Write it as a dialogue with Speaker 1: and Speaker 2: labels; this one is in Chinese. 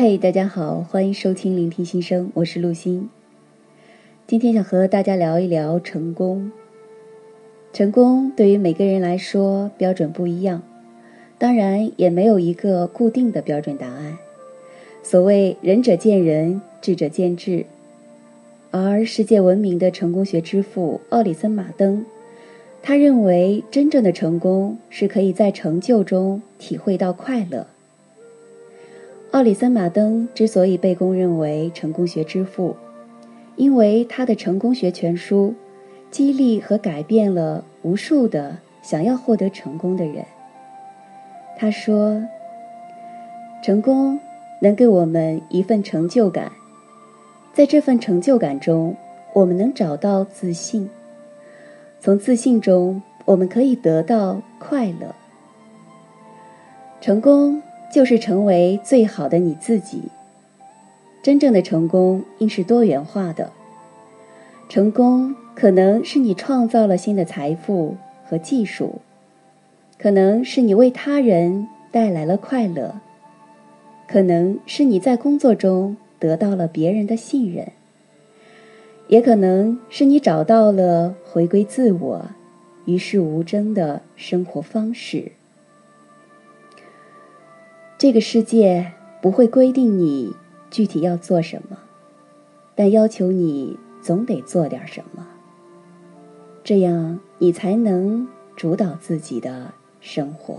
Speaker 1: 嘿，大家好，欢迎收听聆听心声，我是陆欣。今天想和大家聊一聊成功。成功对于每个人来说标准不一样，当然也没有一个固定的标准答案。所谓仁者见仁，智者见智。而世界闻名的成功学之父奥里森·马登，他认为真正的成功是可以在成就中体会到快乐。奥里森·马登之所以被公认为成功学之父，因为他的成功学全书激励和改变了无数的想要获得成功的人。他说：“成功能给我们一份成就感，在这份成就感中，我们能找到自信。从自信中，我们可以得到快乐。成功。”就是成为最好的你自己。真正的成功应是多元化的。成功可能是你创造了新的财富和技术，可能是你为他人带来了快乐，可能是你在工作中得到了别人的信任，也可能是你找到了回归自我、与世无争的生活方式。这个世界不会规定你具体要做什么，但要求你总得做点什么。这样你才能主导自己的生活。